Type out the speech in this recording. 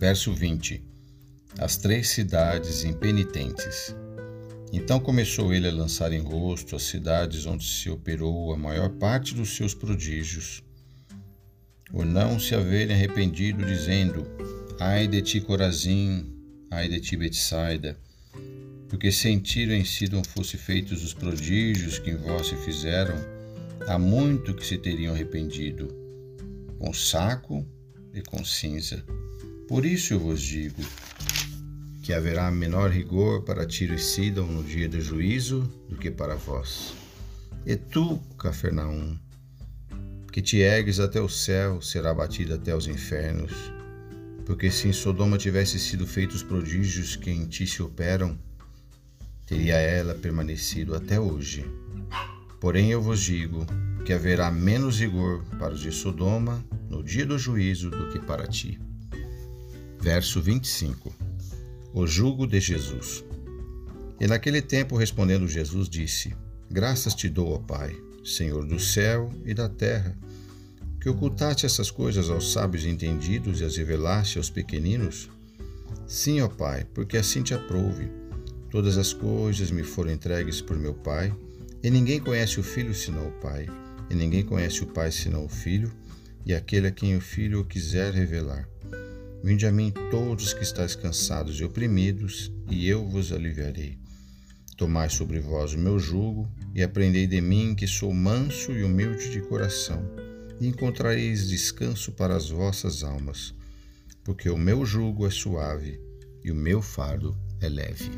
Verso 20: As três cidades impenitentes. Então começou ele a lançar em rosto as cidades onde se operou a maior parte dos seus prodígios, por não se haverem arrependido, dizendo: Ai de ti, Corazim, ai de ti, Betsaida, porque sentiram em si não fosse feitos os prodígios que em vós se fizeram, há muito que se teriam arrependido, com saco e com cinza. Por isso eu vos digo: que haverá menor rigor para Tiro e Sidon no dia do juízo do que para vós. E tu, Cafarnaum, que te ergues até o céu, será batido até os infernos. Porque se em Sodoma tivesse sido feitos prodígios que em ti se operam, teria ela permanecido até hoje. Porém eu vos digo que haverá menos rigor para os de Sodoma no dia do juízo do que para ti. Verso 25 o jugo de Jesus. E naquele tempo, respondendo Jesus, disse: Graças te dou, ó Pai, Senhor do céu e da terra, que ocultaste essas coisas aos sábios entendidos e as revelaste aos pequeninos? Sim, ó Pai, porque assim te aprouve. Todas as coisas me foram entregues por meu Pai, e ninguém conhece o Filho senão o Pai, e ninguém conhece o Pai senão o Filho, e aquele a quem o Filho quiser revelar. Vinde a mim todos que estáis cansados e oprimidos, e eu vos aliviarei. Tomai sobre vós o meu jugo e aprendei de mim, que sou manso e humilde de coração, e encontrareis descanso para as vossas almas, porque o meu jugo é suave e o meu fardo é leve.